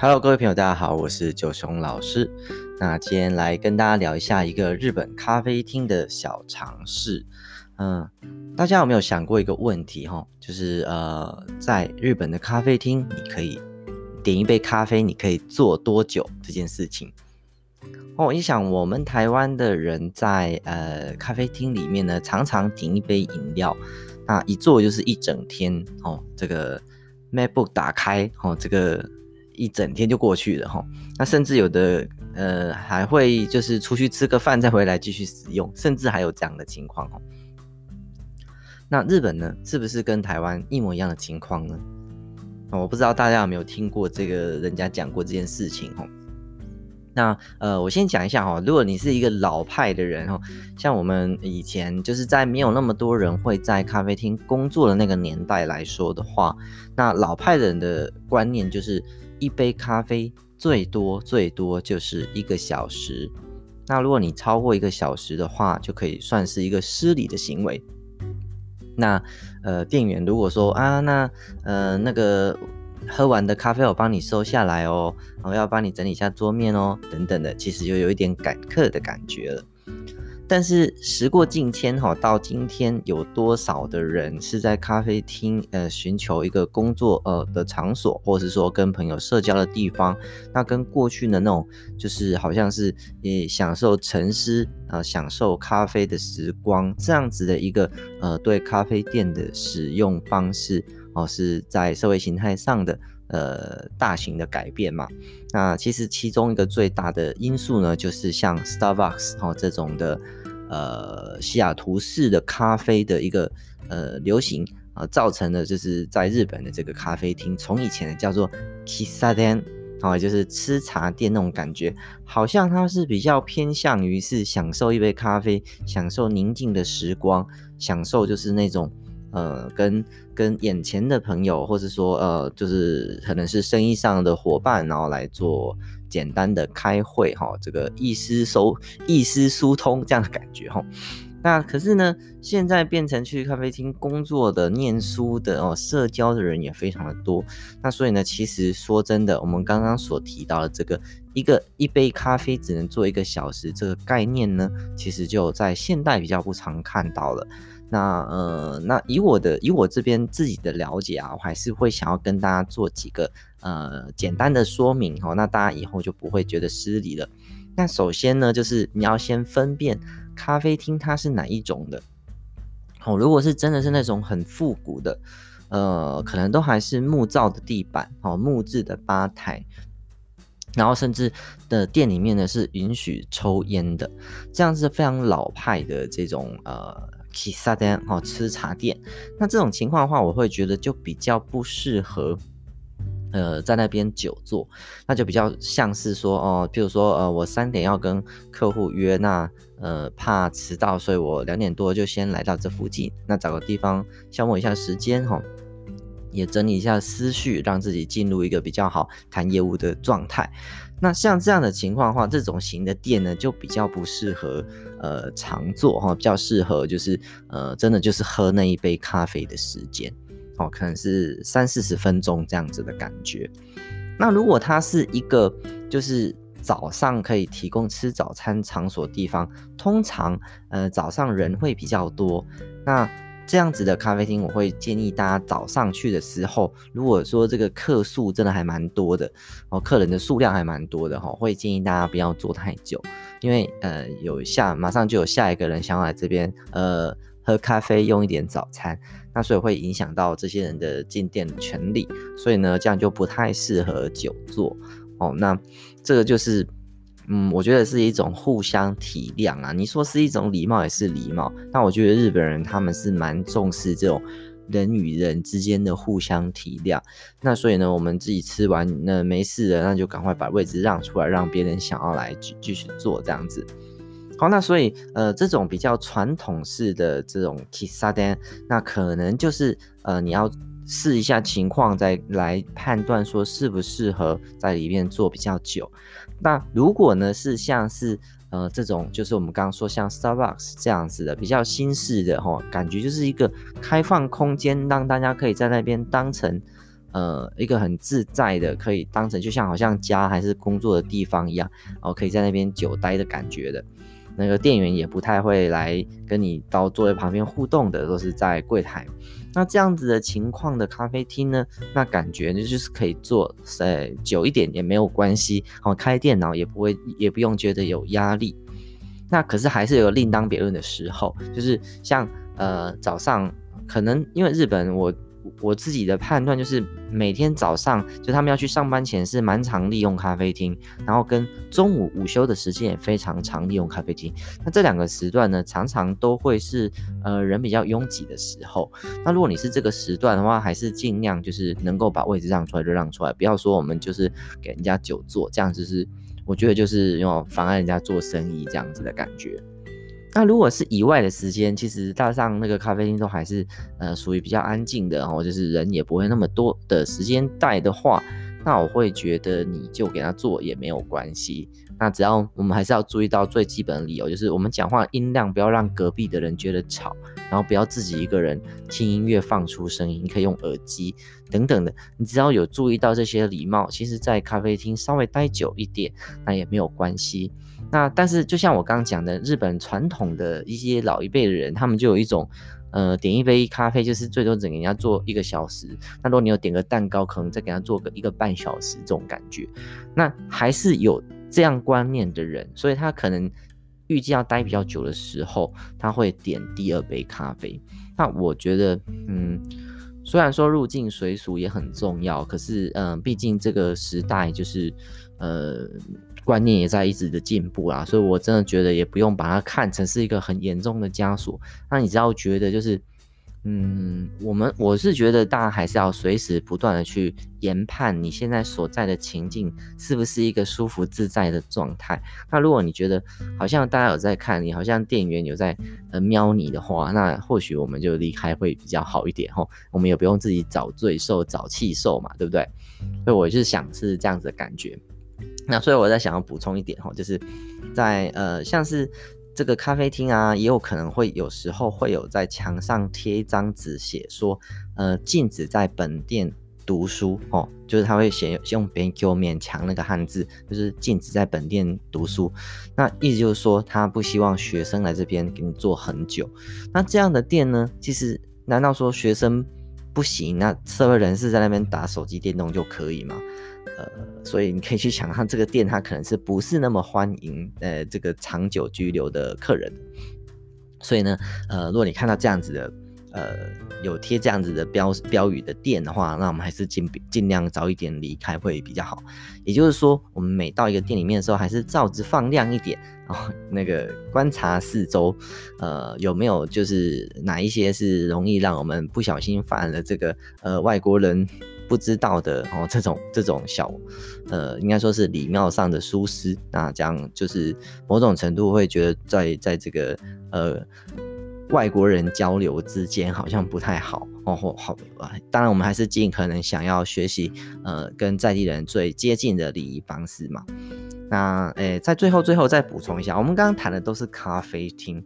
Hello，各位朋友，大家好，我是九雄老师。那今天来跟大家聊一下一个日本咖啡厅的小常识。嗯，大家有没有想过一个问题？哈，就是呃，在日本的咖啡厅，你可以点一杯咖啡，你可以坐多久这件事情？哦，你想，我们台湾的人在呃咖啡厅里面呢，常常点一杯饮料，那一坐就是一整天哦。这个 MacBook 打开哦，这个。一整天就过去了哈，那甚至有的呃还会就是出去吃个饭再回来继续使用，甚至还有这样的情况哦。那日本呢，是不是跟台湾一模一样的情况呢？我不知道大家有没有听过这个人家讲过这件事情哦。那呃，我先讲一下哈，如果你是一个老派的人哈，像我们以前就是在没有那么多人会在咖啡厅工作的那个年代来说的话，那老派人的观念就是。一杯咖啡最多最多就是一个小时，那如果你超过一个小时的话，就可以算是一个失礼的行为。那呃，店员如果说啊，那呃那个喝完的咖啡我帮你收下来哦，我要帮你整理一下桌面哦，等等的，其实就有一点赶客的感觉了。但是时过境迁哈，到今天有多少的人是在咖啡厅呃寻求一个工作呃的场所，或是说跟朋友社交的地方？那跟过去的那种就是好像是也享受沉思啊、呃，享受咖啡的时光这样子的一个呃对咖啡店的使用方式哦、是在社会形态上的呃大型的改变嘛？那其实其中一个最大的因素呢，就是像 Starbucks 哦、这种的。呃，西雅图式的咖啡的一个呃流行啊、呃，造成了就是在日本的这个咖啡厅，从以前的叫做吃茶店啊，就是吃茶店那种感觉，好像它是比较偏向于是享受一杯咖啡，享受宁静的时光，享受就是那种呃跟跟眼前的朋友，或是说呃就是可能是生意上的伙伴，然后来做。简单的开会哈，这个意思收意思疏通这样的感觉哈。那可是呢，现在变成去咖啡厅工作的、念书的哦，社交的人也非常的多。那所以呢，其实说真的，我们刚刚所提到的这个一个一杯咖啡只能做一个小时这个概念呢，其实就在现代比较不常看到了。那呃，那以我的以我这边自己的了解啊，我还是会想要跟大家做几个呃简单的说明哈，那大家以后就不会觉得失礼了。那首先呢，就是你要先分辨咖啡厅它是哪一种的。哦，如果是真的是那种很复古的，呃，可能都还是木造的地板哦，木质的吧台，然后甚至的店里面呢是允许抽烟的，这样是非常老派的这种呃。吃茶店哦，吃茶店，那这种情况的话，我会觉得就比较不适合，呃，在那边久坐，那就比较像是说哦，譬如说呃，我三点要跟客户约，那呃怕迟到，所以我两点多就先来到这附近，那找个地方消磨一下时间哈。也整理一下思绪，让自己进入一个比较好谈业务的状态。那像这样的情况的话，这种型的店呢，就比较不适合呃常坐哈，比较适合就是呃真的就是喝那一杯咖啡的时间哦，可能是三四十分钟这样子的感觉。那如果它是一个就是早上可以提供吃早餐场所地方，通常呃早上人会比较多，那。这样子的咖啡厅，我会建议大家早上去的时候，如果说这个客数真的还蛮多的哦，客人的数量还蛮多的哈，会建议大家不要坐太久，因为呃有下马上就有下一个人想要来这边呃喝咖啡用一点早餐，那所以会影响到这些人的进店的权利，所以呢这样就不太适合久坐哦。那这个就是。嗯，我觉得是一种互相体谅啊。你说是一种礼貌也是礼貌，但我觉得日本人他们是蛮重视这种人与人之间的互相体谅。那所以呢，我们自己吃完那没事了，那就赶快把位置让出来，让别人想要来继继续坐这样子。好，那所以呃，这种比较传统式的这种吃茶店，那可能就是呃，你要试一下情况再来判断说适不适合在里面坐比较久。那如果呢是像是呃这种，就是我们刚刚说像 Starbucks 这样子的比较新式的哦，感觉就是一个开放空间，让大家可以在那边当成呃一个很自在的，可以当成就像好像家还是工作的地方一样，哦可以在那边久待的感觉的。那个店员也不太会来跟你到座位旁边互动的，都是在柜台。那这样子的情况的咖啡厅呢，那感觉就是可以坐呃久一点也没有关系，好开电脑也不会也不用觉得有压力。那可是还是有另当别论的时候，就是像呃早上可能因为日本我。我自己的判断就是，每天早上就他们要去上班前是蛮常利用咖啡厅，然后跟中午午休的时间也非常常利用咖啡厅。那这两个时段呢，常常都会是呃人比较拥挤的时候。那如果你是这个时段的话，还是尽量就是能够把位置让出来就让出来，不要说我们就是给人家久坐，这样子是我觉得就是用妨碍人家做生意这样子的感觉。那如果是以外的时间，其实大上那个咖啡厅都还是呃属于比较安静的，哦，就是人也不会那么多的时间带的话，那我会觉得你就给他做也没有关系。那只要我们还是要注意到最基本的理由，就是我们讲话音量不要让隔壁的人觉得吵，然后不要自己一个人听音乐放出声音，可以用耳机等等的。你只要有注意到这些礼貌，其实在咖啡厅稍微待久一点，那也没有关系。那但是就像我刚刚讲的，日本传统的一些老一辈的人，他们就有一种，呃，点一杯咖啡就是最多只给人家做一个小时。那如果你有点个蛋糕，可能再给他做个一个半小时这种感觉。那还是有这样观念的人，所以他可能预计要待比较久的时候，他会点第二杯咖啡。那我觉得，嗯，虽然说入境随俗也很重要，可是，嗯、毕竟这个时代就是，呃。观念也在一直的进步啊，所以我真的觉得也不用把它看成是一个很严重的枷锁。那你只要觉得就是，嗯，我们我是觉得大家还是要随时不断的去研判你现在所在的情境是不是一个舒服自在的状态。那如果你觉得好像大家有在看你，好像店员有在呃瞄你的话，那或许我们就离开会比较好一点吼。我们也不用自己找罪受、找气受嘛，对不对？所以我就是想是这样子的感觉。那所以我在想要补充一点哈，就是在呃像是这个咖啡厅啊，也有可能会有时候会有在墙上贴一张纸，写说呃禁止在本店读书哦，就是他会写用别人给我勉强那个汉字，就是禁止在本店读书。那意思就是说他不希望学生来这边给你坐很久。那这样的店呢，其实难道说学生不行？那社会人士在那边打手机电动就可以吗？呃，所以你可以去想，他这个店它可能是不是那么欢迎呃这个长久居留的客人，所以呢，呃，如果你看到这样子的，呃，有贴这样子的标标语的店的话，那我们还是尽尽量早一点离开会比较好。也就是说，我们每到一个店里面的时候，还是照着放亮一点，然后那个观察四周，呃，有没有就是哪一些是容易让我们不小心犯了这个呃外国人。不知道的哦，这种这种小，呃，应该说是礼貌上的疏失，那这样就是某种程度会觉得在在这个呃外国人交流之间好像不太好哦，或好。当然，我们还是尽可能想要学习呃跟在地人最接近的礼仪方式嘛。那诶，在最后最后再补充一下，我们刚刚谈的都是咖啡厅。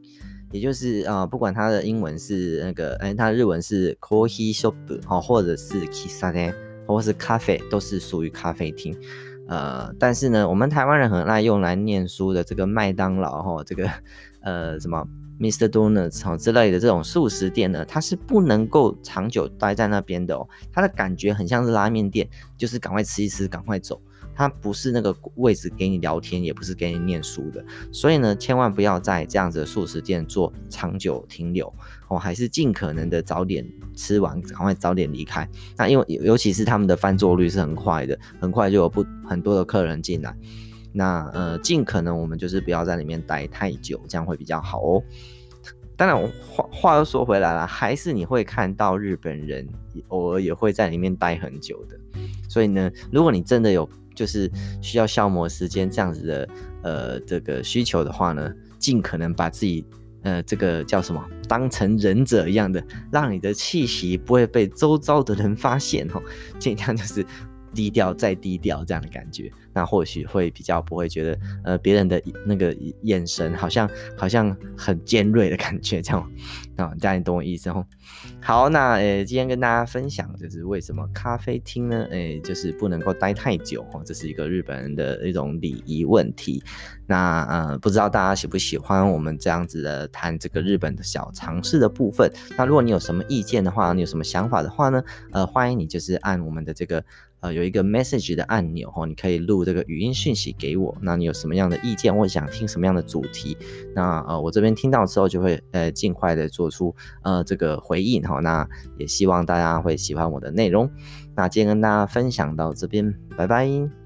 也就是啊、呃，不管它的英文是那个，哎，它的日文是 coffee shop 哦，或者是 kisane，或者是咖啡，都是属于咖啡厅。呃，但是呢，我们台湾人很爱用来念书的这个麦当劳哈，这个呃什么 Mr. Donuts 哈之类的这种速食店呢，它是不能够长久待在那边的哦。它的感觉很像是拉面店，就是赶快吃一吃，赶快走。它不是那个位置给你聊天，也不是给你念书的，所以呢，千万不要在这样子的素食店做长久停留哦，还是尽可能的早点吃完，赶快早点离开。那因为尤其是他们的翻桌率是很快的，很快就有不很多的客人进来。那呃，尽可能我们就是不要在里面待太久，这样会比较好哦。当然，话话又说回来了，还是你会看到日本人偶尔也会在里面待很久的。所以呢，如果你真的有就是需要消磨时间这样子的呃这个需求的话呢，尽可能把自己呃这个叫什么当成忍者一样的，让你的气息不会被周遭的人发现哦，尽量就是低调再低调这样的感觉那或许会比较不会觉得呃别人的那个眼神好像好像很尖锐的感觉这样啊，大家懂我意思哦。好，那呃今天跟大家分享就是为什么咖啡厅呢？诶，就是不能够待太久哦，这是一个日本人的一种礼仪问题。那呃不知道大家喜不喜欢我们这样子的谈这个日本的小常识的部分？那如果你有什么意见的话，你有什么想法的话呢？呃，欢迎你就是按我们的这个。呃，有一个 message 的按钮哦，你可以录这个语音讯息给我。那你有什么样的意见，或者想听什么样的主题？那呃，我这边听到之后就会呃尽快的做出呃这个回应哈。那也希望大家会喜欢我的内容。那今天跟大家分享到这边，拜拜。